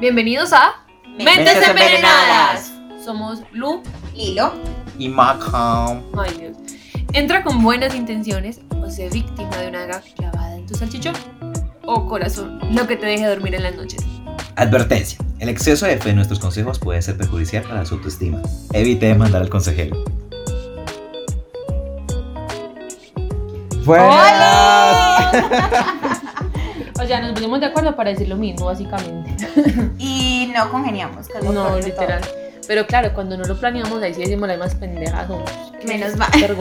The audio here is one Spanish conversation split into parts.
Bienvenidos a Mentes Mentes Envenenadas. Envenenadas. Somos Lu. Lilo. Y Macam. Ay Dios. Entra con buenas intenciones o sé víctima de una daga clavada en tu salchichón. O corazón, lo que te deje dormir en las noches. Advertencia. El exceso de fe en nuestros consejos puede ser perjudicial para su autoestima. Evite demandar al consejero. O sea, nos ponemos de acuerdo para decir lo mismo, básicamente. Y no congeniamos, No, literal. Pero claro, cuando no lo planeamos, ahí sí decimos las más pendejas. Menos mal.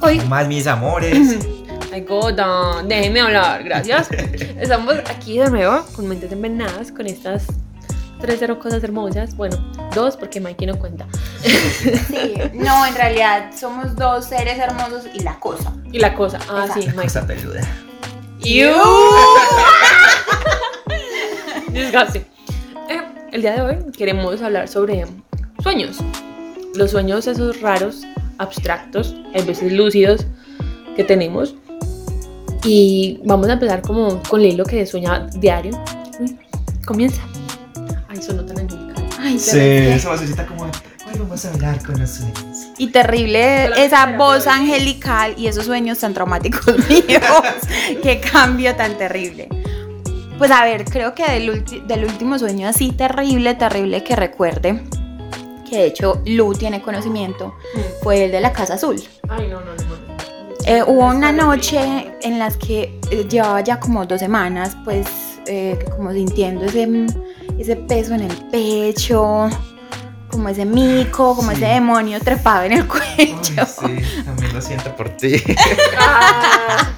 Hoy Mal, mis amores. Ay, Goda, déjeme hablar, gracias. Estamos aquí de nuevo con mentes envenenadas, con estas tres cero cosas hermosas. Bueno, dos porque Mikey no cuenta. todo. Sí, no, en realidad somos dos seres hermosos y la cosa. Y la cosa, ah, sí, Mikey. Cosa peluda. You. Disgusting. Eh, el día de hoy queremos hablar sobre sueños. Los sueños esos raros, abstractos, a veces lúcidos que tenemos. Y vamos a empezar como con Lilo que sueña diario. Uy, comienza. Ay, sonó tan angelical. Ay, Sí, terrible. esa vocecita como. Hoy vamos a hablar con los sueños. Y terrible esa voz angelical y esos sueños tan traumáticos míos. Qué cambio tan terrible. Pues a ver, creo que del, del último sueño así terrible, terrible que recuerde, que de hecho Lu tiene conocimiento, fue el de la Casa Azul. Ay, no, no, no. Eh, hubo una noche en las que eh, llevaba ya como dos semanas, pues eh, como sintiendo ese, ese peso en el pecho, como ese mico, como Sí. ese demonio trepado en el cuello. sí, también lo siento por ti. Ah,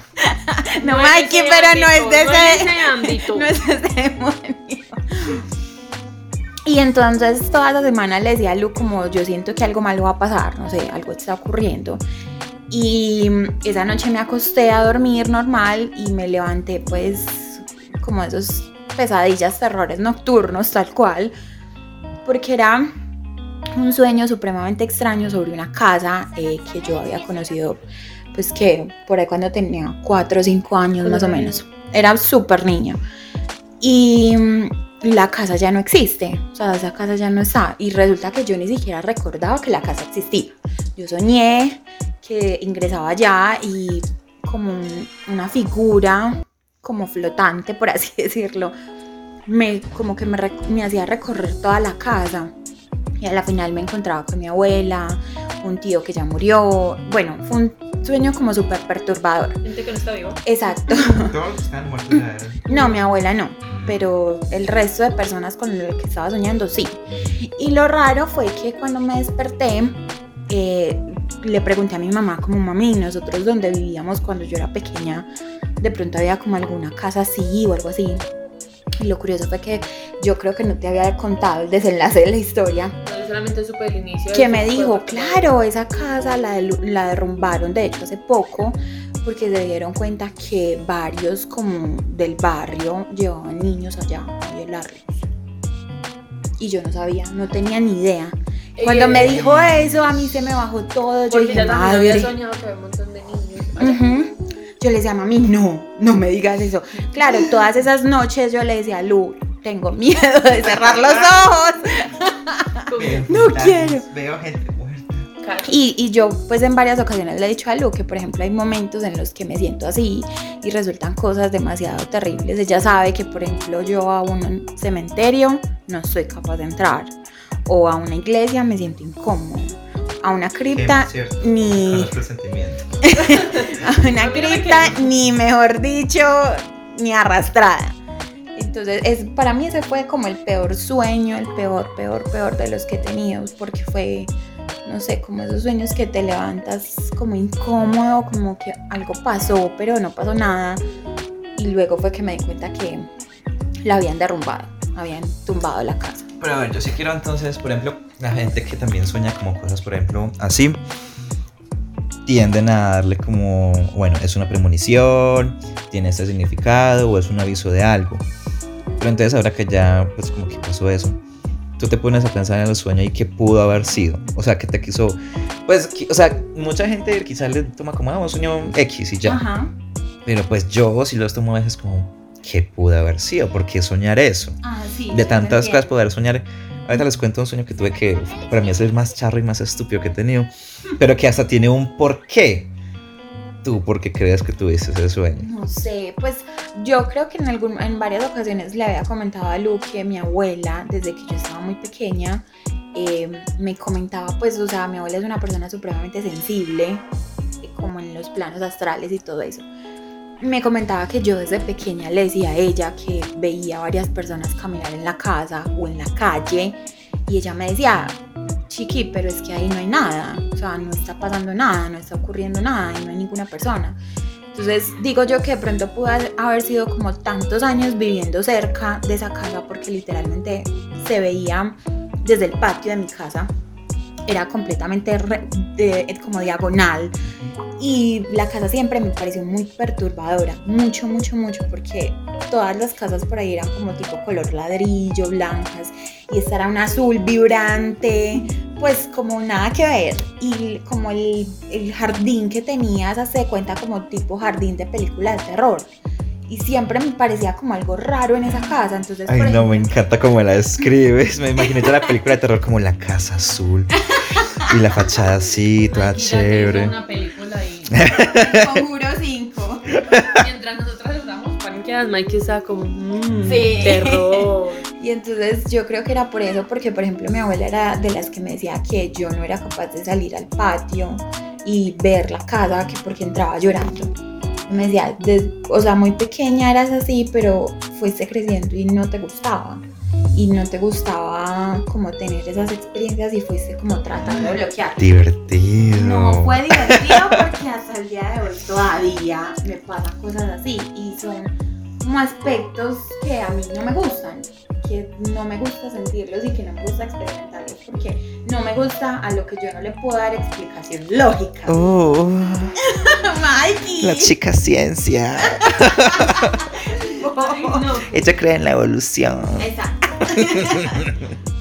No, en Mikey, pero no es de no ese, ámbito. no es ese demonio. Y entonces toda la semana le decía a Lu como yo siento que algo malo va a pasar, no sé, algo está ocurriendo. Y esa noche me acosté a dormir normal y me levanté pues como esos pesadillas, terrores nocturnos tal cual, porque era un sueño supremamente extraño sobre una casa eh, que yo había conocido pues que por ahí cuando tenía 4 o 5 años más o menos. Era súper niño. Y mm, la casa ya no existe, o sea, esa casa ya no está. Y resulta que yo ni siquiera recordaba que la casa existía. Yo soñé que ingresaba allá y como un- una figura, como flotante, por así decirlo, me, como que me, me hacía recorrer toda la casa. Y a la final me encontraba con mi abuela, un tío que ya murió. Bueno, fue un sueño como súper perturbador. Gente que no está viva. Exacto. Todos están muertos. No, mi abuela no, pero el resto de personas con lo que estaba soñando sí. Y lo raro fue que cuando me desperté, eh, le pregunté a mi mamá como mami, nosotros donde vivíamos cuando yo era pequeña, de pronto había como alguna casa así o algo así. Y lo curioso fue que yo creo que no te había contado el desenlace de la historia. No, yo solamente supe el inicio. Que me dijo, claro, esa casa la, la derrumbaron, de hecho, hace poco, porque se dieron cuenta que varios como del barrio llevaban niños allá a violarlos. Y yo no sabía, no tenía ni idea. Cuando me dijo eso, a mí se me bajó todo, yo Porque dije, ya también había madre. soñado que había un montón de niños. Ujú. Yo le decía a mami, no, no me digas eso. Claro, todas esas noches yo le decía a Lu, tengo miedo de cerrar los ojos. Veo No quiero. Veo gente. Y, y yo pues en varias ocasiones le he dicho a Lu que por ejemplo hay momentos en los que me siento así y resultan cosas demasiado terribles. Ella sabe que por ejemplo yo a un cementerio no soy capaz de entrar o a una iglesia me siento incómodo. A una cripta Qué ni a una cripta ni mejor dicho ni arrastrada. Entonces, es, para mí ese fue como el peor sueño, el peor, peor, peor de los que he tenido, porque fue, no sé, como esos sueños que te levantas como incómodo, como que algo pasó, pero no pasó nada. Y luego fue que me di cuenta que la habían derrumbado, habían tumbado la casa. Pero a ver, yo sí quiero entonces, por ejemplo, la gente que también sueña como cosas, por ejemplo, así, tienden a darle como, bueno, es una premonición, tiene este significado o es un aviso de algo. Pero entonces ahora que ya, pues como que pasó eso, tú te pones a pensar en el sueño y qué pudo haber sido. O sea, que te quiso, pues, o sea, mucha gente quizás le toma como, ah, un sueño X y ya. Ajá. Pero pues yo sí los tomo a veces como, qué pudo haber sido, por qué soñar eso. Ah, sí. De tantas cosas poder soñar. Ahorita les cuento un sueño que tuve que para mí es el más charro y más estúpido que he tenido, pero que hasta tiene un porqué. ¿Tú por qué crees que tuviste ese sueño? No sé, pues yo creo que en, algún, en varias ocasiones le había comentado a Lu que mi abuela, desde que yo estaba muy pequeña, eh, me comentaba, pues, o sea, mi abuela es una persona supremamente sensible, como en los planos astrales y todo eso. Me comentaba que yo desde pequeña le decía a ella que veía varias personas caminar en la casa o en la calle y ella me decía, chiqui, pero es que ahí no hay nada, o sea, no está pasando nada, no está ocurriendo nada y no hay ninguna persona. Entonces digo yo que de pronto pudo haber sido como tantos años viviendo cerca de esa casa porque literalmente se veía desde el patio de mi casa. Era completamente de- como diagonal y la casa siempre me pareció muy perturbadora, mucho, mucho, mucho, porque todas las casas por ahí eran como tipo color ladrillo, blancas, y esta era un azul vibrante, pues como nada que ver. Y como el, el jardín que tenía, se hace cuenta como tipo jardín de película de terror. Y siempre me parecía como algo raro en esa casa. Entonces, Ay, no, me encanta cómo la describes. Me imaginé toda la película de terror como la casa azul y la fachada así, toda chévere. Una película Conjuro 5. mientras nosotras estábamos paniqueadas, Mikey estaba como, mmm, Sí. terror. Y entonces yo creo que era por eso, porque por ejemplo mi abuela era de las que me decía que yo no era capaz de salir al patio y ver la casa, que porque entraba llorando. Me decía, "Des- o sea, muy pequeña eras así, pero fuiste creciendo y no te gustaba. Y no te gustaba como tener esas experiencias y fuiste como tratando de bloquear. Divertido. No fue divertido porque hasta el día de hoy todavía me pasan cosas así y son como aspectos que a mí no me gustan, que no me gusta sentirlos y que no me gusta experimentarlos porque no me gusta a lo que yo no le puedo dar explicación lógica. Oh, Mikey. la chica ciencia. Ay, no. Ella cree en la evolución. Exacto.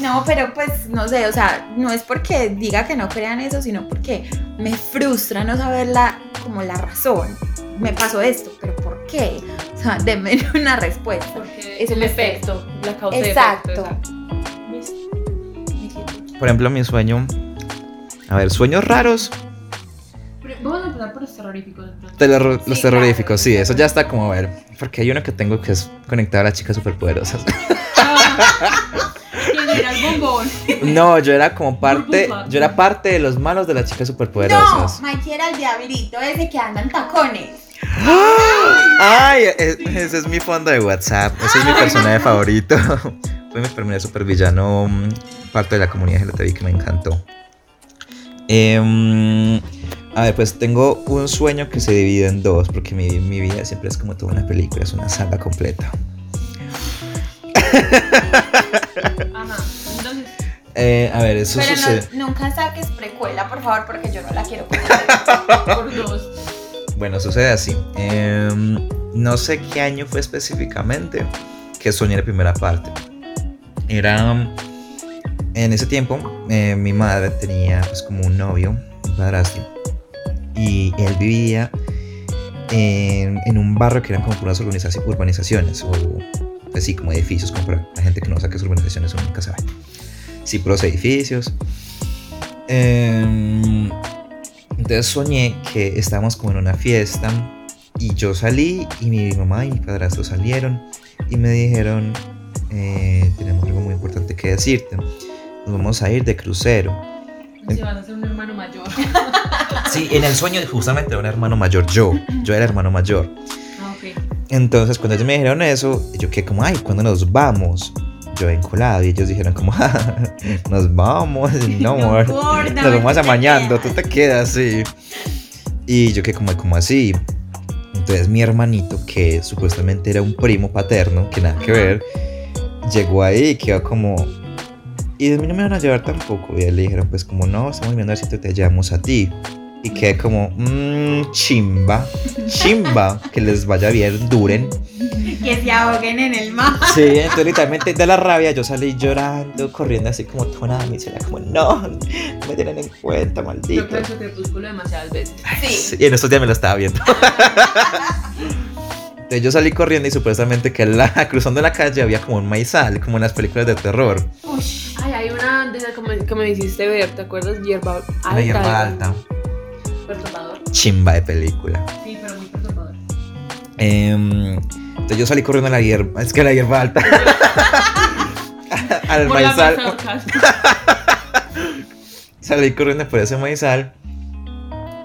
No, pero pues no sé, o sea, no es porque diga que no crean eso, sino porque me frustra no saber la, como la razón. Me pasó esto, pero ¿por qué? O sea, denme una respuesta. Porque Eso el efecto, la causa Exacto. efecto. Por ejemplo, mi sueño. A ver, sueños raros. Pero Vamos a empezar por los terroríficos. De los, Sí, terroríficos, claro. sí, eso ya está como a ver. Porque hay uno que tengo que es conectado a las chicas superpoderosas. ¿Quién era el bombón? No, yo era como parte. Yo era parte de los malos de las chicas No, superpoderosas. Mikey era el diablito ese que anda en tacones. Ay, e- ese es mi fondo de WhatsApp. Ese es mi personaje favorito. Fue mi primer supervillano, mm, parte de la comunidad LGTBI que me encantó. Em, a ver, pues tengo un sueño que se divide en dos, porque mi, mi vida siempre es como toda una película, es una saga completa. Ajá. Entonces, Eh, a ver, eso Pero sucede. no, nunca saques precuela, por favor, porque yo no la quiero por dos. Bueno, sucede así. Em, no sé qué año fue específicamente que soñé la primera parte. Era. En ese tiempo, eh, mi madre tenía pues como un novio, un padrastro. Y él vivía en, un barrio que eran como puras urbanizaci- urbanizaciones. O pues sí, como edificios, como para la gente que no sabe qué es urbanizaciones, uno nunca sabe. Sí, puros edificios. Em, entonces soñé que estábamos como en una fiesta y yo salí y mi mamá y mi padrastro salieron y me dijeron, eh, tenemos algo muy importante que decirte. Nos vamos a ir de crucero. Si vas a ser un hermano mayor. Sí, en el sueño justamente era un hermano mayor, yo, yo era hermano mayor. Ah. Entonces cuando ellos me dijeron eso, yo quedé como, ay, ¿cuándo nos vamos? Yo encolado y ellos dijeron como, "Ja, nos vamos, no, No amor, importa, nos vamos amañando, tú quedas". te quedas, sí. Y yo quedé como, como así. Entonces mi hermanito, que supuestamente era un primo paterno, que nada que ver, llegó ahí y quedó como... Y a mí no me van a llevar tampoco. Y le dijeron, pues como no, estamos viendo a ver si te llevamos a ti. Y quedé como, mmm, chimba, chimba, que les vaya bien, duren. que se ahoguen en el mar. Sí, entonces literalmente de la rabia yo salí llorando, corriendo así como toda una miseria, como no, no me tienen en cuenta, Creo maldito. que eso crepúsculo demasiadas veces. Sí. Sí, y en estos días me lo estaba viendo. Entonces yo salí corriendo y supuestamente que la, cruzando la calle había como un maizal, como en las películas de terror. Ay, hay una de esas que me, que me hiciste ver, ¿te acuerdas? Hierba alta. La hierba alta. Perturbador. Chimba de película. Sí, pero muy perturbador. Em, entonces yo salí corriendo a la hierba. Es que la hierba alta. Al Por maizal. Salí corriendo por ese maizal.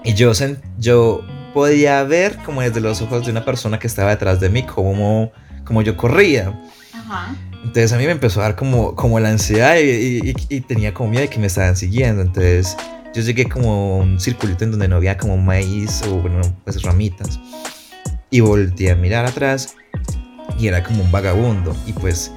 Y yo, sen- yo podía ver como desde los ojos de una persona que estaba detrás de mí, como, como yo corría. Ajá. Entonces a mí me empezó a dar como, como la ansiedad y, y- y- y tenía como miedo de que me estaban siguiendo. Entonces yo llegué como a un circulito en donde no había como maíz o bueno, pues ramitas. Y volteé a mirar atrás y era como un vagabundo. Y pues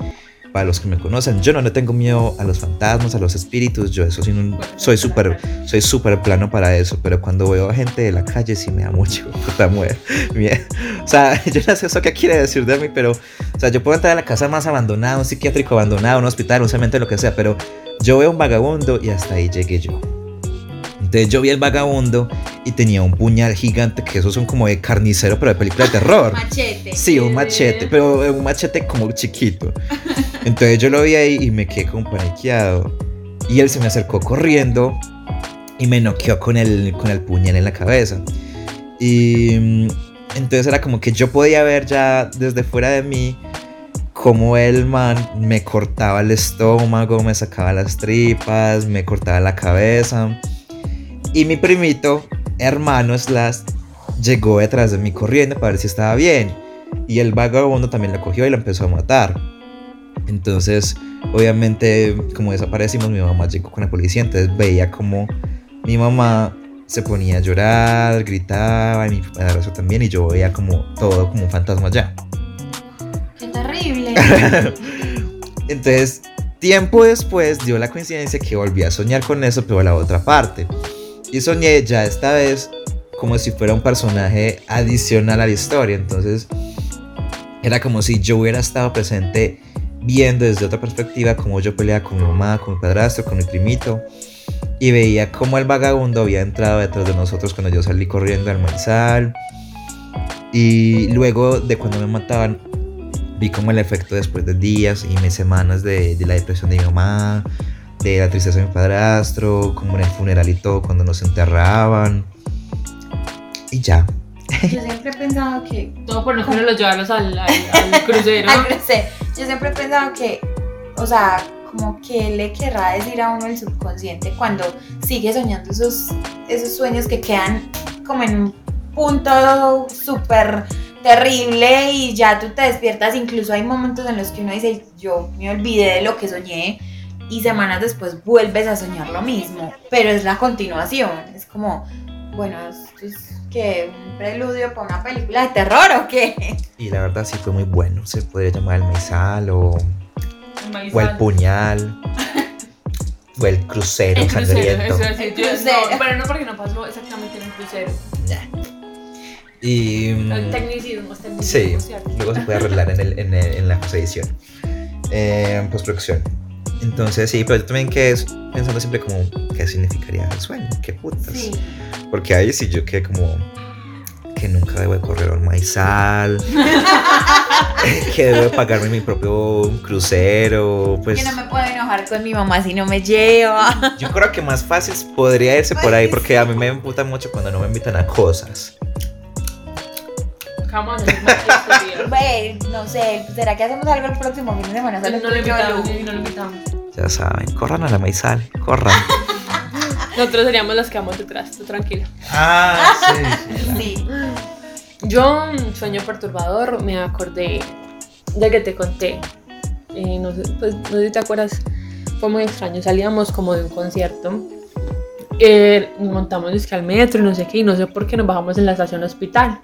para los que me conocen, yo no le tengo miedo a los fantasmas, a los espíritus. Yo eso sí, soy súper soy súper plano para eso. Pero cuando veo a gente de la calle sí me da mucho puta. Mie- O sea, yo no sé eso qué quiere decir de mí, pero o sea, yo puedo entrar a la casa más abandonada, un psiquiátrico abandonado, un hospital, un cementerio, lo que sea, pero yo veo un vagabundo y hasta ahí llegué yo. Entonces yo vi el vagabundo y tenía un puñal gigante, que esos son como de carnicero, pero de película de terror. Machete. Sí, un machete, pero un machete como chiquito. Entonces yo lo vi ahí y me quedé como paniqueado. Y él se me acercó corriendo y me noqueó con el, con el puñal en la cabeza. Y mm, entonces era como que yo podía ver ya desde fuera de mí cómo el man me cortaba el estómago, me sacaba las tripas, me cortaba la cabeza. Y mi primito, hermano Slash, llegó detrás de mí corriendo para ver si estaba bien. Y el vagabundo también lo cogió y lo empezó a matar. Entonces, obviamente, como desaparecimos, mi mamá llegó con la policía. Entonces veía como mi mamá se ponía a llorar, gritaba, y mi padrastro también. Y yo veía como todo como un fantasma ya. Qué terrible. Entonces, tiempo después dio la coincidencia que volví a soñar con eso, pero a la otra parte. Y soñé ya esta vez como si fuera un personaje adicional a la historia. Entonces, era como si yo hubiera estado presente viendo desde otra perspectiva cómo yo peleaba con mi mamá, con mi padrastro, con mi primito. Y veía cómo el vagabundo había entrado detrás de nosotros cuando yo salí corriendo al maizal. Y luego de cuando me mataban, vi como el efecto después de días y semanas de, de la depresión de mi mamá, de la tristeza de mi padrastro, como en el funeral y todo, cuando nos enterraban. Y ya. Yo siempre he pensado que. Todo por no quererlos llevarlos al, al, al crucero. Al. Yo siempre he pensado que, o sea, como que le querrá decir a uno el subconsciente cuando sigue soñando esos, esos sueños que quedan como en un punto súper terrible y ya tú te despiertas. Incluso hay momentos en los que uno dice, yo me olvidé de lo que soñé y semanas después vuelves a soñar lo mismo, pero es la continuación. Es como, bueno, esto es que un preludio para una película de terror o qué? Y la verdad sí fue muy bueno. Se podría llamar el maizal o, o el puñal. o el crucero El crucero, sangriento. eso es, El yo- no, crucero. pero no porque no pasó exactamente en el crucero. Ya. Y. mm, El tecnicismo, es Sí, tecnicismo, ¿cierto? luego se puede arreglar en, el, en, el- en la postedición, eh, postproducción. Entonces, sí, pero yo también quedé pensando siempre como, ¿qué significaría el sueño? ¿Qué putas? Sí. Porque ahí sí yo quedé como, que nunca debo de correr un maizal, que debo de pagarme mi propio crucero, pues... que no me puedo enojar con mi mamá si no me lleva. Yo creo que más fácil podría irse por ahí, Pues porque a mí me emputa mucho cuando no me invitan a cosas. Es historia. Ve, no sé, ¿será que hacemos algo el próximo fin de semana? Solo No lo invitamos, sí, no lo invitamos. Ya saben, corran a la maizal, corran. Nosotros seríamos los que vamos detrás, tú tranquila. Ah, Sí. Yo, mm, sueño perturbador, me acordé de que te conté. Eh, no, sé, pues, no sé si te acuerdas, fue muy extraño. Salíamos como de un concierto, eh, nos montamos disque al metro y no sé qué, y no sé por qué nos bajamos en la estación hospital.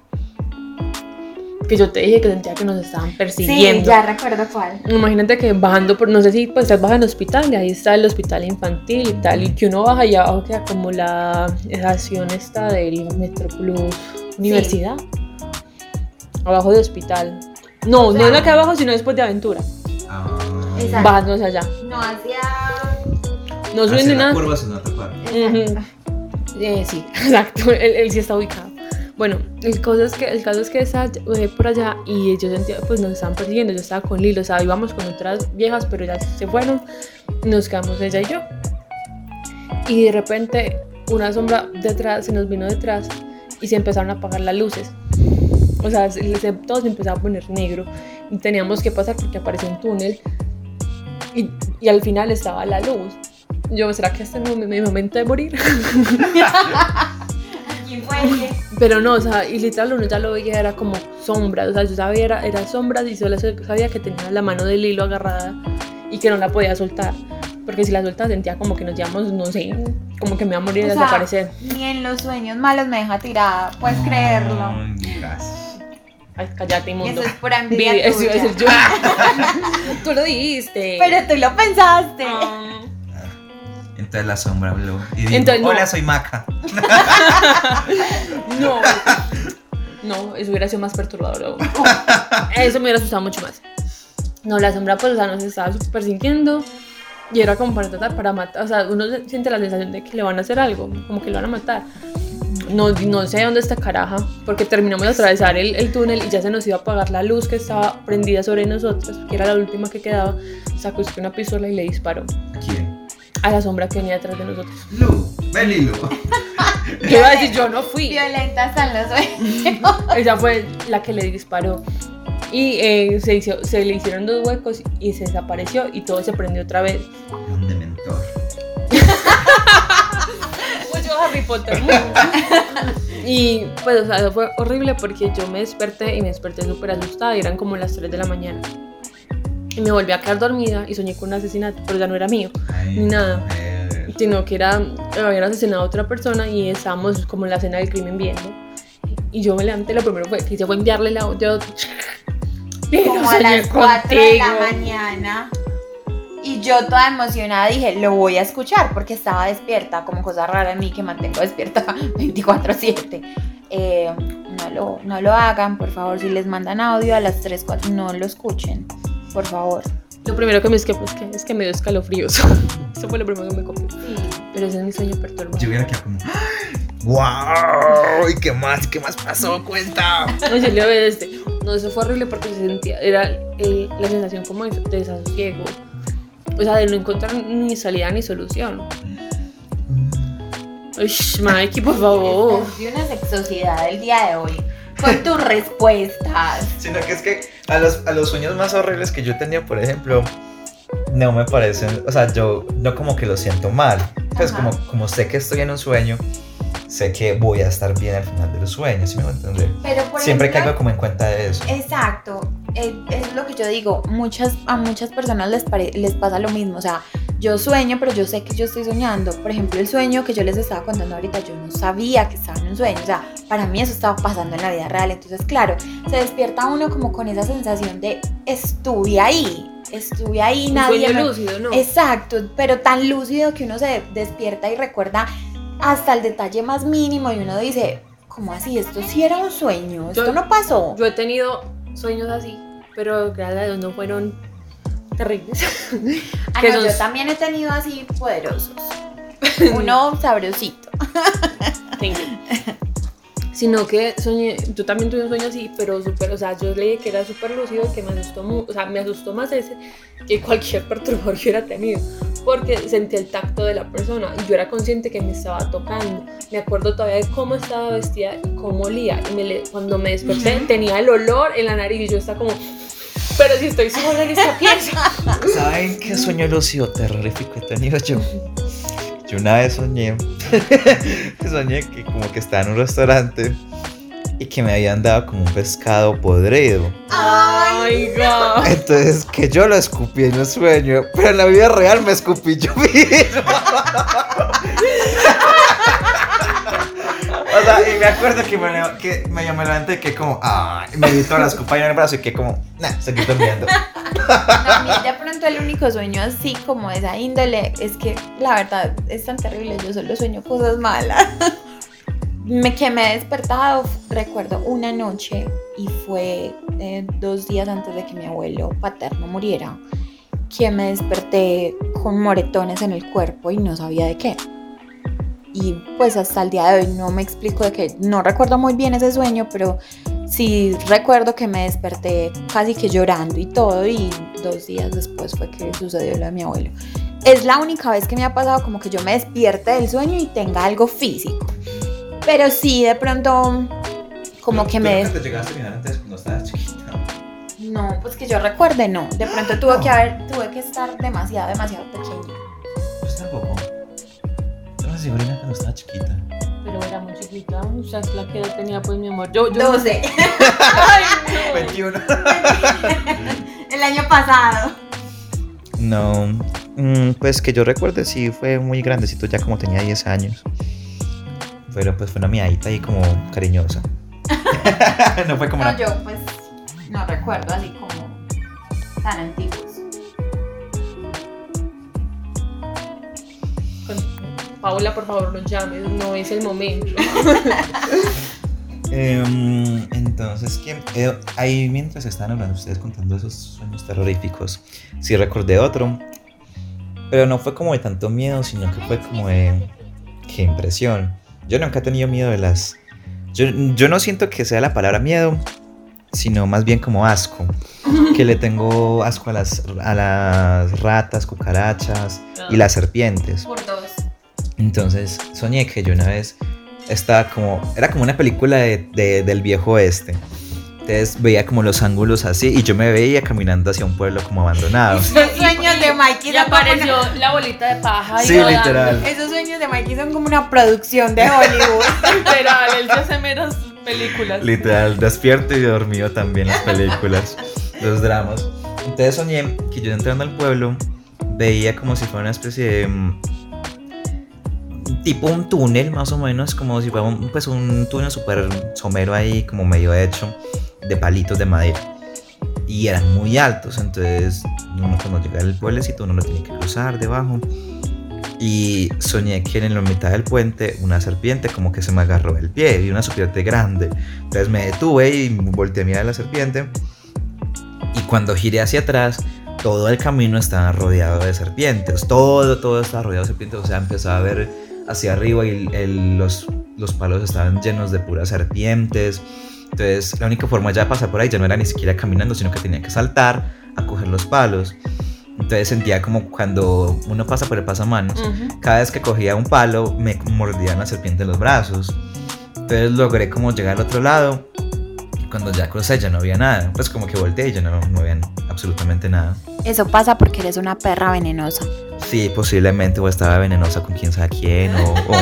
Que yo te dije que sentía que nos estaban Sí, persiguiendo. ya recuerdo cuál. Imagínate que bajando por, no sé si pues estás bajando el hospital y ahí está el hospital infantil y tal, y que uno baja y abajo queda como la estación esta del Metro Plus Universidad. Abajo de hospital. No, O no es la que abajo, sino después de aventura. Exacto. Bajándose allá. No hacía. No suben ni nada. curva. Eh, sí, exacto, él, él sí está ubicado. Bueno, el caso es que, el caso es que estaba eh, por allá y yo sentía, pues nos estaban persiguiendo. Yo estaba con Lilo, o sea, íbamos con otras viejas, pero ya se fueron. Nos quedamos ella y yo. Y de repente una sombra detrás, se nos vino detrás y se empezaron a apagar las luces. O sea, se- se- todo se empezaba a poner negro y teníamos que pasar porque apareció un túnel y, y al final estaba la luz. Yo, ¿será que este es mi momento de morir? ¿Quién fue? Pero no, o sea, y literal uno ya lo veía, era como sombras, o sea, yo sabía, era, era sombras y solo sabía que tenía la mano del hilo agarrada y que no la podía soltar. Porque si la soltaba sentía como que nos llevamos, no sé, como que me iba a morir y O sea, desaparecer. Ni en los sueños malos me deja tirada, puedes creerlo. No digas. Ay, cállate, inmundo. eso es por envidia eso iba a decir yo. Tú lo dijiste. Pero tú lo pensaste. Ah. Entonces la sombra habló y dijo, Entonces, no. hola, soy Maca. No. No, eso hubiera sido más perturbador. aún. Eso me hubiera asustado mucho más. No, la sombra pues, o sea, nos estaba persiguiendo y era como para tratar, para matar. O sea, uno siente la sensación de que le van a hacer algo, como que lo van a matar. No, no sé dónde está caraja, porque terminamos de atravesar el, el túnel y ya se nos iba a apagar la luz que estaba prendida sobre nosotros, que era la última que quedaba. Sacó una pistola y le disparó ¿Quién? A la sombra que venía detrás de nosotros. Lu, ven Lilo. Yo iba a decir, yo no fui. Violentas están los sueños. Ella fue la que le disparó. Y eh, se, hizo- se le hicieron dos huecos y se desapareció y todo se prendió otra vez. Un dementor. Pues yo Harry Potter. y pues, o sea, eso fue horrible porque yo me desperté y me desperté súper asustada y eran como las 3 de la mañana. Y me volví a quedar dormida y soñé con un asesinato, pero ya no era mío, Ay, Ni nada. mujer. sino que era, habían asesinado a otra persona y estábamos como en la escena del crimen viendo. Y yo me levanté, lo primero fue que hice fue enviarle la yo Como a las 4 de la contigo". mañana. Y yo toda emocionada dije, lo voy a escuchar porque estaba despierta, como cosa rara en mí que mantengo despierta 24/7. Eh, no, lo, no lo hagan, por favor, si les mandan audio a las 3, 4, no lo escuchen, por favor. Lo primero que me es que, pues, que, es que me dio escalofríos. Eso fue lo primero que me copió. Sí. Pero ese es mi sueño perturbado. Yo hubiera quedado como, ¡Wow! ¿Y qué más? ¿Qué más pasó? Cuenta. No, yo le ve este. No, eso fue horrible porque se sentía, era eh, la sensación como de, de desasosiego. O sea, de no encontrar ni salida ni solución. Uy, Mikey, por favor. Una sexosidad el día de hoy. Con tus respuestas. Sino que es que a los, a los sueños más horribles que yo tenido, por ejemplo, no me parecen, o sea, yo no como que lo siento mal. Pues Ajá. como, como sé que estoy en un sueño, sé que voy a estar bien al final de los sueños, ¿sí me entender? Pero por Siempre ejemplo, caigo como en cuenta de eso. Exacto, eh, es lo que yo digo, muchas, a muchas personas les, pare- les pasa lo mismo, o sea, yo sueño, pero yo sé que yo estoy soñando. Por ejemplo, el sueño que yo les estaba contando ahorita, yo no sabía que estaba en un sueño, o sea, para mí eso estaba pasando en la vida real. Entonces, claro, se despierta uno como con esa sensación de estuve ahí, estuve ahí, Un nadie sueño me- lúcido, ¿no? Exacto, pero tan lúcido que uno se despierta y recuerda hasta el detalle más mínimo y uno dice, ¿cómo así? Esto sí era un sueño, esto Yo- no pasó. Yo he tenido sueños así, pero gracias a Dios no fueron terribles. Ah, que no, esos- yo también he tenido así poderosos. Uno sabrosito. You. Sino que soñé, yo también tuve un sueño así, pero súper, o sea, yo leí que era súper lúcido, que me asustó o sea, me asustó más ese que cualquier perturbador que hubiera tenido, porque sentí el tacto de la persona y yo era consciente que me estaba tocando. Me acuerdo todavía de cómo estaba vestida y cómo olía, y me cuando me desperté tenía el olor en la nariz y yo estaba como, pero si estoy sola en esta pieza. ¿Saben qué sueño lúcido terrorífico he tenido yo? Yo una vez soñé, soñé que como que estaba en un restaurante y que me habían dado como un pescado podrido. Ay, God. Entonces que yo lo escupí en el sueño, pero en la vida real me escupí yo mismo. O sea, y me acuerdo que me, que medio me levanté que como, me di toda la escupa en el brazo y que como, nah, seguí durmiendo. A mí de pronto el único sueño así como esa índole es que la verdad es tan terrible, yo solo sueño cosas malas. Me, que me he despertado, recuerdo una noche y fue eh, dos días antes de que mi abuelo paterno muriera, que me desperté con moretones en el cuerpo y no sabía de qué. Y pues hasta el día de hoy no me explico de que no recuerdo muy bien ese sueño, pero sí recuerdo que me desperté casi que llorando y todo y dos días después fue que sucedió lo de mi abuelo. Es la única vez que me ha pasado como que yo me despierte del sueño y tenga algo físico. Pero sí, de pronto, como que me... te llegaste a mirar antes cuando estabas chiquita? No, pues que yo recuerde, no. De pronto tuve que haber, tuve que estar demasiado, demasiado pequeño. Orina cuando estaba chiquita. Pero era muy chiquita, o sea, la que edad tenía pues mi amor. Yo, yo 12. Ay, no. 21. El año pasado. No, mm, pues que yo recuerde sí fue muy grandecito ya como tenía 10 años. Pero pues fue una miadita ahí como cariñosa. no fue como No, una... yo pues no recuerdo así como tan antiguos. Paola, por favor, no llames, no es el momento. Em, entonces, que eh, ahí mientras estaban hablando ustedes contando esos sueños terroríficos, sí recordé otro, pero no fue como de tanto miedo, sino que fue como de... ¡Qué impresión! Yo nunca he tenido miedo de las... Yo, yo no siento que sea la palabra miedo, sino más bien como asco. Que le tengo asco a las, a las ratas, cucarachas y las serpientes. Por dos. Entonces soñé que yo una vez estaba como, era como una película de, de- del viejo oeste. Entonces veía como los ángulos así y yo me veía caminando hacia un pueblo como abandonado. Los sueños de Mikey Y apareció la bolita de paja y Sí, rodando. literal. una- Esos sueños de Mikey son como una producción de Hollywood. Literal, él se hace meras películas. Literal, despierto y dormido también las películas, los dramas. Entonces soñé que yo entrando al pueblo veía como si fuera una especie de... Tipo un túnel, más o menos, como si fuera un, pues un túnel súper somero ahí, como medio hecho, de palitos de madera. Y eran muy altos, entonces uno cuando llega al pueblecito uno lo tiene que cruzar debajo. Y soñé que en la mitad del puente una serpiente como que se me agarró del pie y una serpiente grande. Entonces me detuve y volteé a mirar a la serpiente. Y cuando giré hacia atrás, todo el camino estaba rodeado de serpientes. Todo, todo estaba rodeado de serpientes. O sea, empezaba a ver hacia arriba y el- los, los palos estaban llenos de puras serpientes. Entonces, la única forma ya de pasar por ahí ya no era ni siquiera caminando, sino que tenía que saltar a coger los palos. Entonces sentía como cuando uno pasa por el pasamanos, Ujú. cada vez que cogía un palo me mordía una serpiente en los brazos. Entonces logré como llegar al otro lado. Cuando ya crucé ya no había nada. Pues como que volteé y ya no, no había absolutamente nada. Eso pasa porque eres una perra venenosa. Sí, posiblemente o estaba venenosa con quién sabe quién o, o,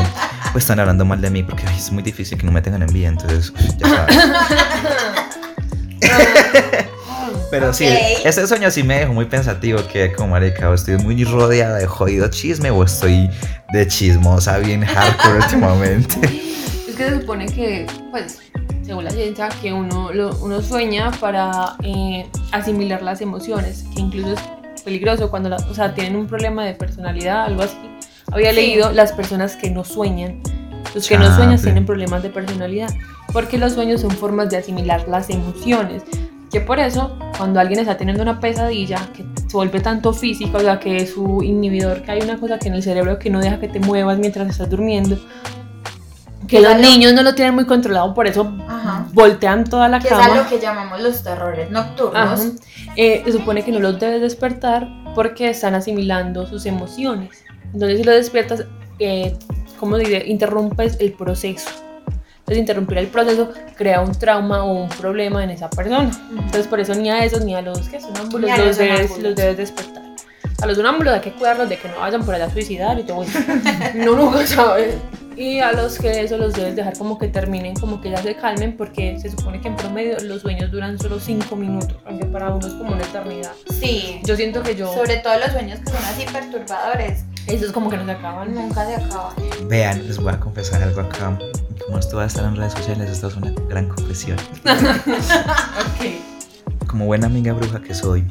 o están hablando mal de mí porque ay, es muy difícil que no me tengan envidia. Entonces, ya sabes. Pero sí, ese sueño sí me dejó muy pensativo que como marica, o estoy muy rodeada de jodido chisme o estoy de chismosa bien hardcore últimamente. Es que se supone que, pues, según la ciencia, que uno, lo- uno sueña para eh, asimilar las emociones, que incluso es peligroso cuando, la- o sea, tienen un problema de personalidad, algo así. Había Sí. leído las personas que no sueñan. Los que no Ah, sueñan tienen problemas de personalidad, porque los sueños son formas de asimilar las emociones. Que por eso, cuando alguien está teniendo una pesadilla, que se vuelve tanto física, o sea, que es su inhibidor, que hay una cosa que en el cerebro que no deja que te muevas mientras estás durmiendo, que los niños no lo tienen muy controlado, por eso Ajá. voltean toda la Que es a lo que llamamos los terrores nocturnos. Eh, se supone que no los debes despertar porque están asimilando sus emociones. Entonces, si lo despiertas, eh, ¿cómo diré? Interrumpes el proceso. Entonces, interrumpir el proceso crea un trauma o un problema en esa persona. Entonces, por eso ni a esos ni a los que sonámbulos Ni a los, los debes, los debes despertar. A los sonámbulos hay que cuidarlos de que no vayan por allá a suicidar y todo eso. no, nunca sabes. Y a los que eso los debes dejar como que terminen, como que ya se calmen, porque se supone que en promedio los sueños duran solo 5 minutos, aunque para uno es como una eternidad. Sí. Yo siento que yo, Sobre todo los sueños que son así perturbadores. eso es como que no se acaban. Nunca se acaban. Vean, les voy a confesar algo acá. Como esto va a estar en redes sociales, esto es una gran confesión. Ok. Como buena amiga bruja que soy,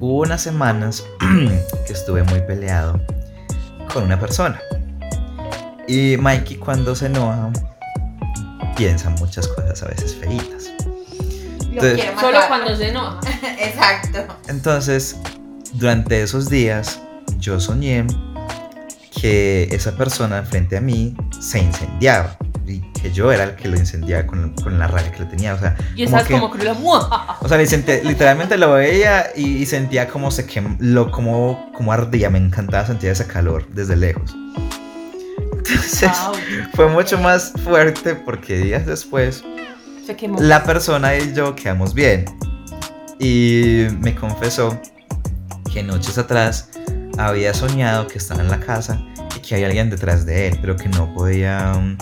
hubo unas semanas que estuve muy peleado con una persona. Y Mikey cuando se enoja piensa muchas cosas a veces feitas. Lo Entonces- quiere Solo cuando se enoja. Exacto. Entonces, durante esos días yo soñé que esa persona frente a mí se incendiaba y que yo era el que lo incendiaba con, con la rabia que le tenía. O sea, Y como que- como cruel. o sea, literalmente lo veía y, y sentía como se quem, lo como, como ardía. Me encantaba sentir ese calor desde lejos. Entonces, Wow, fue mucho más fuerte porque días después se quemó. la persona y yo quedamos bien. Y me confesó que noches atrás había soñado que estaba en la casa y que había alguien detrás de él, pero que no podía, mm,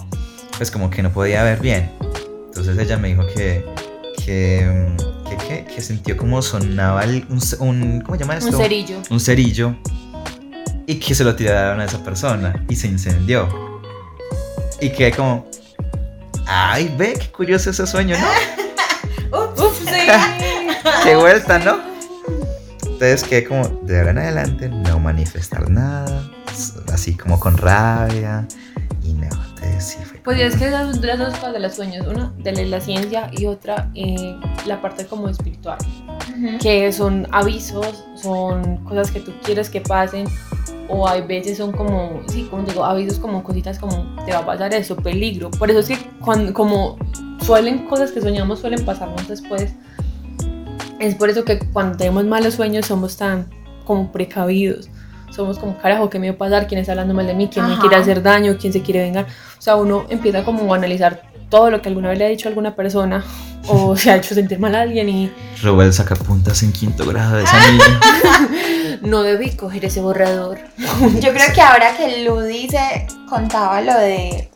pues como que no podía ver bien. Entonces ella me dijo que, que, mm, que, que- que sintió como sonaba el- un, un- ¿cómo se llama esto? Un cerillo. Un cerillo y que se lo tiraron a esa persona y se incendió. Y que como, ay, ve, qué curioso ese sueño, ¿no? Uf, sí. Qué vuelta, ¿no? Entonces que como de ahora en adelante no manifestar nada, así como con rabia y no, entonces sí fue. Pues es que esas son las dos cosas de los sueños, una de la, la ciencia y otra eh, la parte como espiritual, que son avisos, son cosas que tú quieres que pasen o hay veces son como, sí, como digo, avisos como cositas como te va a pasar eso, peligro. Por eso es que cuando, como suelen cosas que soñamos suelen pasarnos después, es por eso que cuando tenemos malos sueños somos tan como precavidos. Somos como, carajo, ¿qué me va a pasar? ¿Quién está hablando mal de mí? ¿Quién me Ajá. quiere hacer daño? ¿Quién se quiere vengar? O sea, uno empieza como a analizar todo lo que alguna vez le ha dicho a alguna persona o se ha hecho sentir mal a alguien y Robó el sacapuntas en quinto grado de esa niña. No debí coger ese borrador. Yo creo que ahora que Lu dice, contaba lo de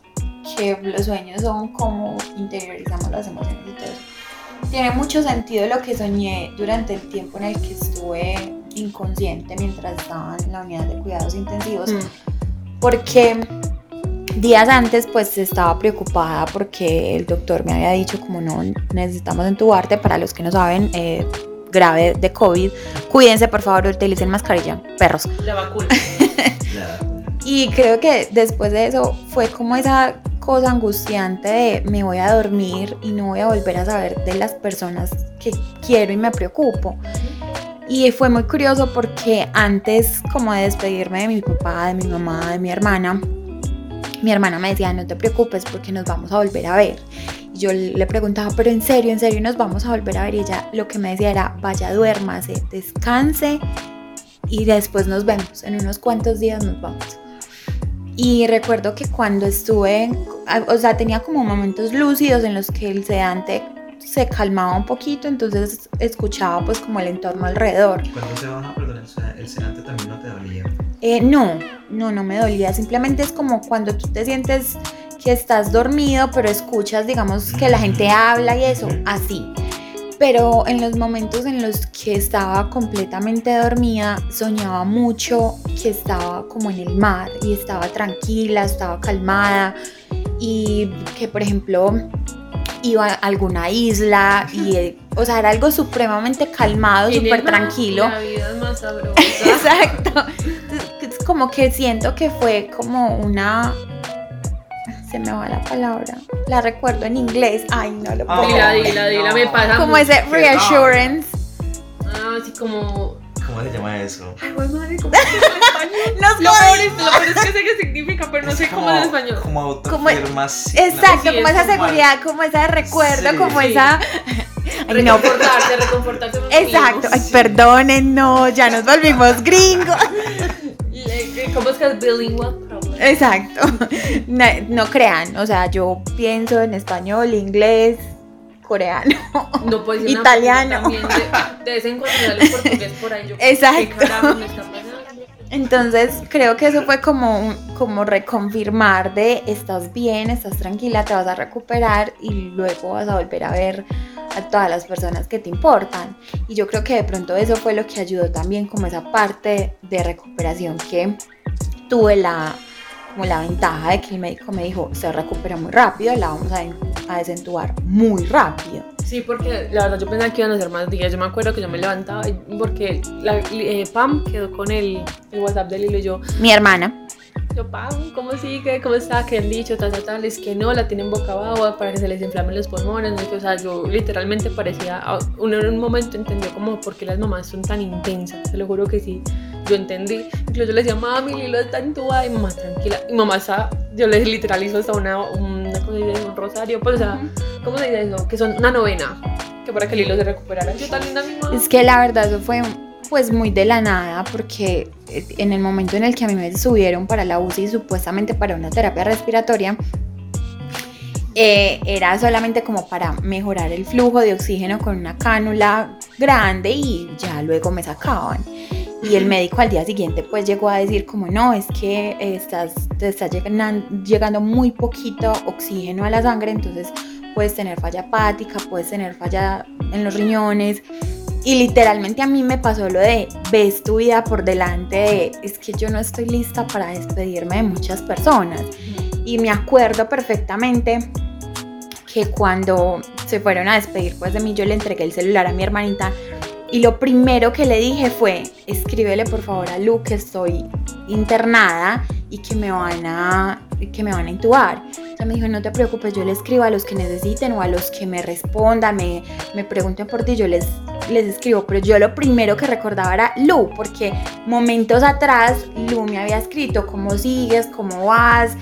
que los sueños son como interiorizamos las emociones y todo eso. Tiene mucho sentido lo que soñé durante el tiempo en el que estuve inconsciente mientras estaba en la unidad de cuidados intensivos. Mm. porque días antes pues estaba preocupada porque el doctor me había dicho como no necesitamos entubarte para los que no saben eh, grave de COVID cuídense por favor utilicen mascarilla perros La vacuna. y creo que después de eso fue como esa cosa angustiante de me voy a dormir y no voy a volver a saber de las personas que quiero y me preocupo. Y fue muy curioso porque antes como de despedirme de mi papá, de mi mamá, de mi hermana, mi hermana me decía, no te preocupes porque nos vamos a volver a ver. Y yo le preguntaba, pero en serio, en serio nos vamos a volver a ver. Y ella lo que me decía era, vaya, duérmase, descanse y después nos vemos. En unos cuantos días nos vamos. Y recuerdo que cuando estuve, o sea, tenía como momentos lúcidos en los que el sedante se calmaba un poquito, entonces escuchaba pues como el entorno alrededor. Cuando se baja, perdón, el, sedante también no te dolía. Eh, no, no, no me dolía. Simplemente es como cuando tú te sientes que estás dormido, pero escuchas, digamos, que la gente habla y eso, así. Pero en los momentos en los que estaba completamente dormida, soñaba mucho que estaba como en el mar y estaba tranquila, estaba calmada y que, por ejemplo, iba a alguna isla y, o sea, era algo supremamente calmado, súper tranquilo. La vida es más sabrosa. Exacto. Entonces, como que siento que fue como una. Se me va la palabra. La recuerdo en inglés. Ay, no lo puedo. Dila, creer. dila, dila, me pasa Como ese reassurance. Ah, así como... ¿Cómo se llama eso? Ay, güey, madre, ¿cómo se dice en español? Nos Lo peor, es, lo peor es que sé qué significa, pero no sé cómo es en español. Como Como- autoafirmación. Exacto, Sí, como es esa como- seguridad, como ese recuerdo, Sí. como Sí. esa. Ay, no. Reconfortarse, reconfortarse. Exacto. Ay, perdonen, no, ya nos volvimos gringos. ¿Cómo es que es bilingual problem? Exacto. No, no crean, o sea, yo pienso en español, inglés, coreano. No una Italiano. También de, de vez en cuando sale portugués por ahí. Yo, Exacto. ¿Qué carajo me está pasando? Entonces creo que eso fue como, como reconfirmar de estás bien, estás tranquila, te vas a recuperar y luego vas a volver a ver a todas las personas que te importan. Y yo creo que de pronto eso fue lo que ayudó también como esa parte de recuperación que tuve la, como la ventaja de que el médico me dijo, se recupera muy rápido, la vamos a, a desentubar muy rápido. Sí, porque la verdad yo pensaba que iban a ser más días. Yo me acuerdo que yo me levantaba porque la, eh, Pam quedó con el, el WhatsApp de Lilo y yo. Mi hermana, Yo, Pam, ¿cómo sigue? ¿Cómo está? ¿Qué han dicho? Tal, tal, tal. Es que no, la tienen boca abajo para que se les inflamen los pulmones. ¿no? O sea, yo literalmente parecía. Uno en un momento entendió como por qué las mamás son tan intensas. Te lo juro que sí. yo entendí. Incluso yo le decía, mami, Lilo está entubada. Y mamá, tranquila. Y mamá estaba, yo le literal hizo hasta una, una cosa de un rosario. Pues, o sea, ¿cómo se dice eso? Que son una novena. Que para que Lilo se recuperara. Yo tan linda mi mamá. Es que la verdad eso fue pues muy de la nada porque eh, en el momento en el que a mí me subieron para la UCI supuestamente para una terapia respiratoria eh, era solamente como para mejorar el flujo de oxígeno con una cánula grande y ya luego me sacaban. Y el médico al día siguiente pues llegó a decir como no, es que estás, te está llegando, llegando muy poquito oxígeno a la sangre, entonces puedes tener falla hepática, puedes tener falla en los riñones. Y literalmente a mí me pasó lo de, ves tu vida por delante de, es que yo no estoy lista para despedirme de muchas personas. Y me acuerdo perfectamente que cuando se fueron a despedir pues de mí, yo le entregué el celular a mi hermanita y lo primero que le dije fue, escríbele por favor a Lu que estoy internada y que me van a, que me van a intubar. Ella me dijo, no te preocupes, yo le escribo a los que necesiten o a los que me respondan, me, me pregunten por ti, yo les, les escribo. Pero yo lo primero que recordaba era Lu, porque momentos atrás Lu me había escrito cómo sigues, cómo vas.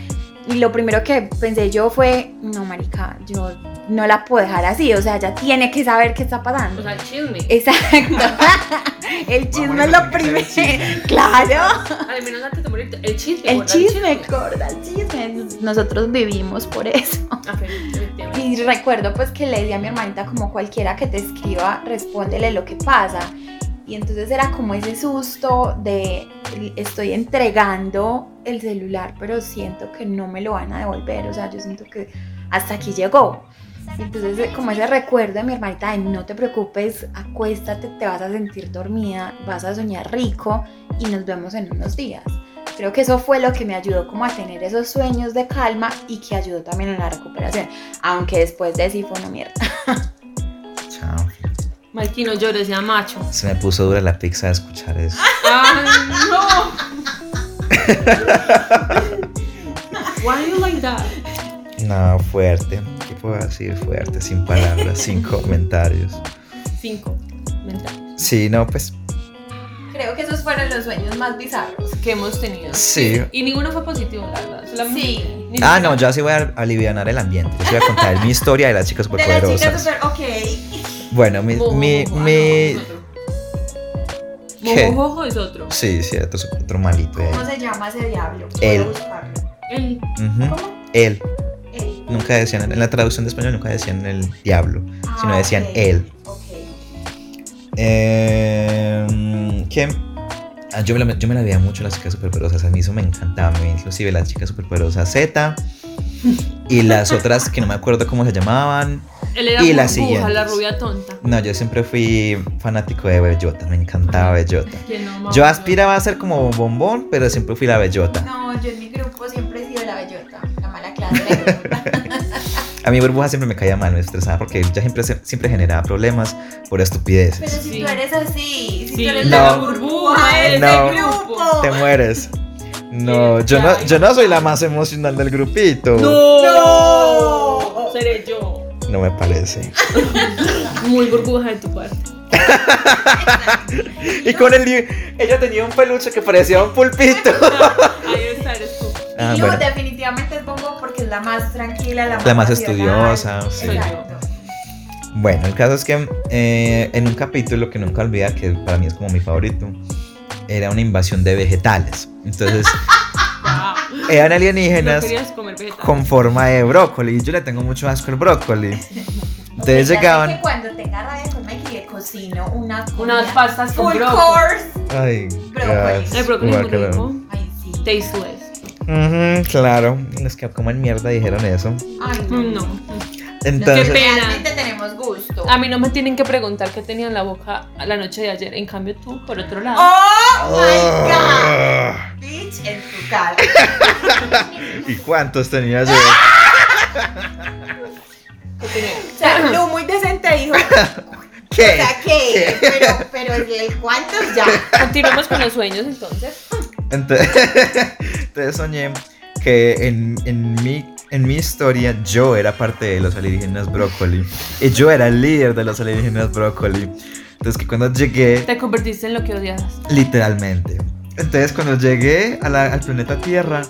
Y lo primero que pensé yo fue, no, marica, yo no la puedo dejar así, o sea, ella tiene que saber qué está pasando. O sea, el chisme. Exacto. el chisme es lo primero. Claro. Al menos antes de morir, el chisme. El chisme, corda, el chisme. Nosotros vivimos por eso. Y recuerdo pues que le di a mi hermanita como cualquiera que te escriba, respóndele lo que pasa. Y entonces era como ese susto de estoy entregando el celular, pero siento que no me lo van a devolver. O sea, yo siento que hasta aquí llegó. Entonces, como ese recuerdo de mi hermanita de no te preocupes, acuéstate, te vas a sentir dormida, vas a soñar rico y nos vemos en unos días. Creo que eso fue lo que me ayudó como a tener esos sueños de calma y que ayudó también en la recuperación. Aunque después de sí fue una mierda. Chao. Mikey, no llores, sea macho. Se me puso dura la pizza de escuchar eso. ¡Ay, no! Why you like that? No, fuerte. ¿Qué puedo decir? Fuerte, sin palabras, sin comentarios. Cinco. Mentales. Sí, no, pues Creo que esos fueron los sueños más bizarros. Que hemos tenido. sí. Y ninguno fue positivo, la verdad. Solamente- Sí. Ah, no, yo sí voy a aliviar el ambiente. Yo sí voy a contar mi historia de las chicas De la chica superpoderosas. super, ok. Bueno, mi, Mojo, mi, mi- es otro. ¿Qué? Mojo, jojo es otro. Sí, sí, otro, otro malito. ¿Cómo se llama ese diablo? Él. Voy a buscarlo. El Ujú. ¿Cómo? Él. Nunca decían, en la traducción de español nunca decían el diablo, sino Ah, decían él. Ok. Eh, ¿Qué? Ah, yo, me la, yo me la veía mucho las chicas superpoderosas, a mí eso me encantaba, me- inclusive las chicas superpoderosas Z y las otras que no me acuerdo cómo se llamaban. Él era Y siguientes. la rubia tonta. No, yo siempre fui fanático de Bellota, me encantaba Bellota. No, Yo aspiraba a ser como bombón, pero siempre fui la Bellota. No, yo en mi grupo siempre he sido la bellota, la mala clase. A mi burbuja siempre me caía mal, me estresaba porque ella siempre, siempre generaba problemas por Pero estupideces. si Sí. tú eres así, si Sí, tú eres No. la burbuja de No. ese grupo. Te mueres. No, yo no, yo no soy la más emocional del grupito. ¡No! Seré yo. No me parece. Muy burbuja de tu parte. Y con el ella tenía un peluche que parecía un pulpito. Ahí está, eres tú. Ah, y Lu bueno. definitivamente es la más tranquila, la más, La más estudiosa, sí. Exacto. Bueno, el caso es que eh, en un capítulo que nunca olvida, que para mí es como mi favorito, era una invasión de vegetales. Entonces, eran No alienígenas vegetales. con forma de brócoli. Y yo le tengo mucho asco al brócoli. Entonces sé llegaban. que cuando tenga rabia con Mikey le cocino una Unas pastas con full brócoli. course. Ay, Brócoli. El brócoli es muy rico. Ay, sí. Tasteless. Ujú, claro, los que comen mierda dijeron eso. Ay, no. Entonces, Qué pena. Realmente tenemos gusto. A mí no me tienen que preguntar qué tenía en la boca la noche de ayer. En cambio, tú, por otro lado. ¡Oh, my God! Ah, Bitch, en tu cara. ¿Y cuántos tenía yo? ¿qué tenía? O sea, Lu muy decente dijo, ¿Qué? o sea, ¿qué? Pero, pero el, el cuántos ya. Continuemos con los sueños entonces. Entonces, entonces soñé que en, en, mi, en mi historia yo era parte de los alienígenas brócoli. Y yo era el líder de los alienígenas brócoli. Entonces que cuando llegué, Te convertiste en lo que odiabas. literalmente. Entonces cuando llegué a la- al planeta Tierra,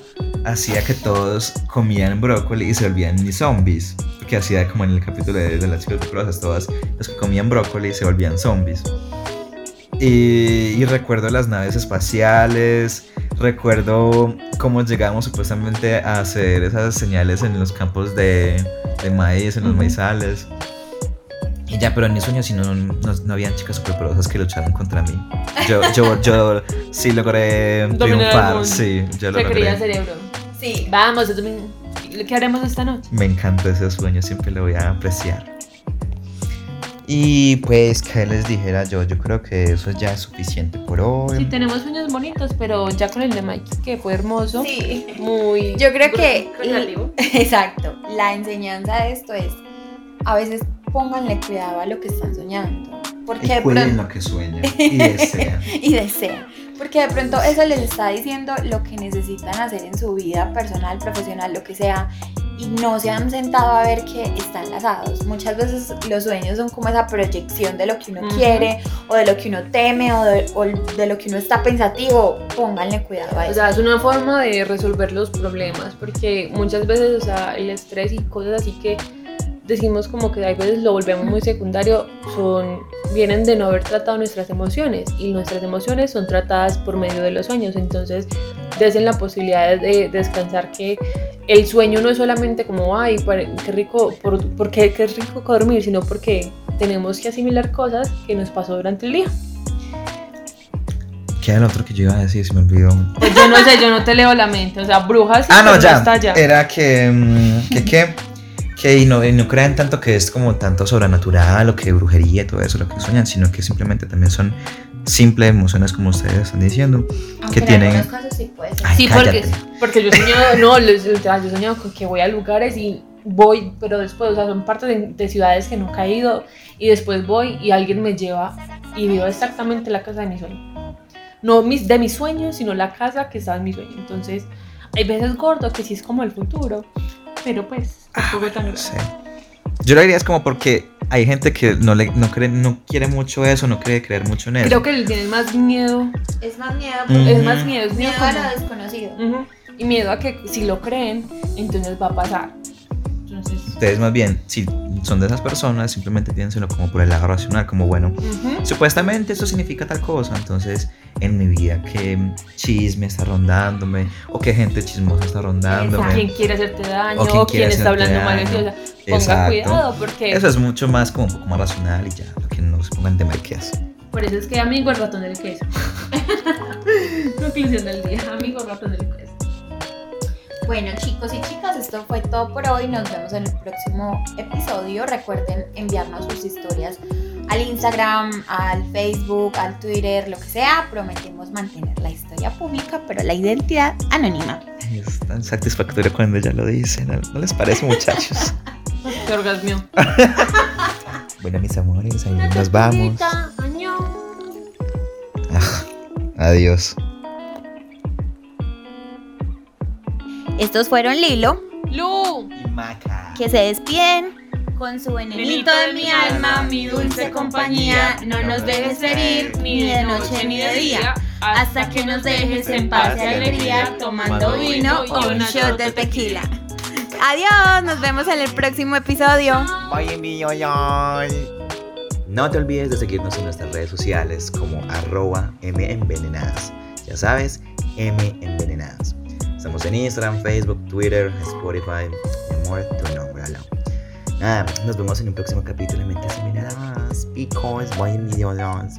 hacía que todos comían brócoli y se volvían ni zombies. Porque hacía como en el capítulo de, de las chicas superpoderosas, todas los que comían brócoli se volvían zombies. Y, y recuerdo las naves espaciales, recuerdo cómo llegamos supuestamente a hacer esas señales en los campos de, de maíz, en los Ujú. maizales. Y ya, pero en mis sueños sí no, no, no habían chicas superpoderosas que lucharan contra mí. Yo, yo, yo sí logré triunfar, sí, yo lo logré. cerebro. Sí. Vamos. ¿qué haremos esta noche? Me encanta ese sueño, siempre lo voy a apreciar. Y pues, ¿qué les dijera yo? Yo creo que eso ya es suficiente por hoy. Sí, tenemos sueños bonitos, pero ya con el de Mikey, que fue hermoso. Sí. Muy. Yo creo que. Exacto. La enseñanza de esto es a veces pónganle cuidado a lo que están soñando. Porque y de cuiden pronto lo que sueñan y desean. y desean. Porque de pronto eso les está diciendo lo que necesitan hacer en su vida personal, profesional, lo que sea. Y no se han sentado a ver que están enlazados. Muchas veces los sueños son como esa proyección de lo que uno quiere, o de lo que uno teme, o de, o de lo que uno está pensativo. Pónganle cuidado a O eso. sea, es una forma de resolver los problemas, porque muchas veces, o sea, el estrés y cosas así que decimos como que a veces lo volvemos muy secundario, son, vienen de no haber tratado nuestras emociones, y nuestras emociones son tratadas por medio de los sueños, entonces desen la posibilidad de descansar que el sueño no es solamente como, ay, qué rico, por, porque qué rico dormir, sino porque tenemos que asimilar cosas que nos pasó durante el día. ¿Qué era lo otro que yo iba a decir? Se me olvidó. Pues yo no sé, yo no te leo la mente, o sea, brujas. Ah, no, ya. está ya. Era que. mm, que qué. Que y no, y no crean tanto que es como tanto sobrenatural o que brujería y todo eso lo que sueñan, sino que simplemente también son simples emociones como ustedes están diciendo. Aunque en tienen- sí puede ser. Ay, Sí, porque, porque yo he soñado, no, les- o sea, yo he soñado con que voy a lugares y voy, pero después, o sea, son partes de, de ciudades que nunca he ido y después voy y alguien me lleva y veo exactamente la casa de mi sueño. No mis, de mis sueños, sino la casa que estaba en mi sueño. Entonces, hay veces gordo que sí es como el futuro, pero pues, tan No sé. Yo lo diría es como porque hay gente que no, le, no, cree, no quiere mucho eso, no quiere creer mucho en eso. Creo que le tienen más miedo, Es más miedo, es más miedo, es miedo, miedo a lo desconocido. Y miedo a que si lo creen, entonces va a pasar. Ustedes más bien, si son de esas personas, simplemente piénsenlo como por el lado racional, como bueno, ujú. supuestamente eso significa tal cosa, entonces en mi vida qué chisme está rondándome, o qué gente chismosa está o rondándome. quién quiere hacerte daño, O o quién está hablando mal de ti. daño. O sea, ponga Exacto. cuidado porque Eso es mucho más como un poco más racional y ya, para que no se pongan de mariqueas. por eso es que amigo el ratón del queso. Conclusión del día, amigo el ratón del queso. Bueno, chicos y chicas, esto fue todo por hoy. Nos vemos en el próximo episodio. Recuerden enviarnos sus historias al Instagram, al Facebook, al Twitter, lo que sea. Prometemos mantener la historia pública, pero la identidad anónima. Es tan satisfactorio cuando ya lo dicen, ¿no ¿no les parece muchachos? Se orgasmió. bueno, mis amores, ahí nos vamos. Ah, adiós. Estos fueron Lilo, Lu. Y Maca. que se despiden con su venenito de mi alma, mi dulce compañía. No nos dejes herir ni de noche ni de día. hasta que nos dejes en paz y alegría tomando vino o un shot de tequila. Adiós, nos vemos en el próximo episodio. Bye, mi. No te olvides de seguirnos en nuestras redes sociales como arroba menvenenadas. Ya sabes, M envenenadas. Estamos en Instagram, Facebook, Twitter, Spotify, mi amor, tu nombre, aló. Nada, nos vemos en un próximo capítulo de Mentes Envenenadas. Because, bye, mi yoyoy.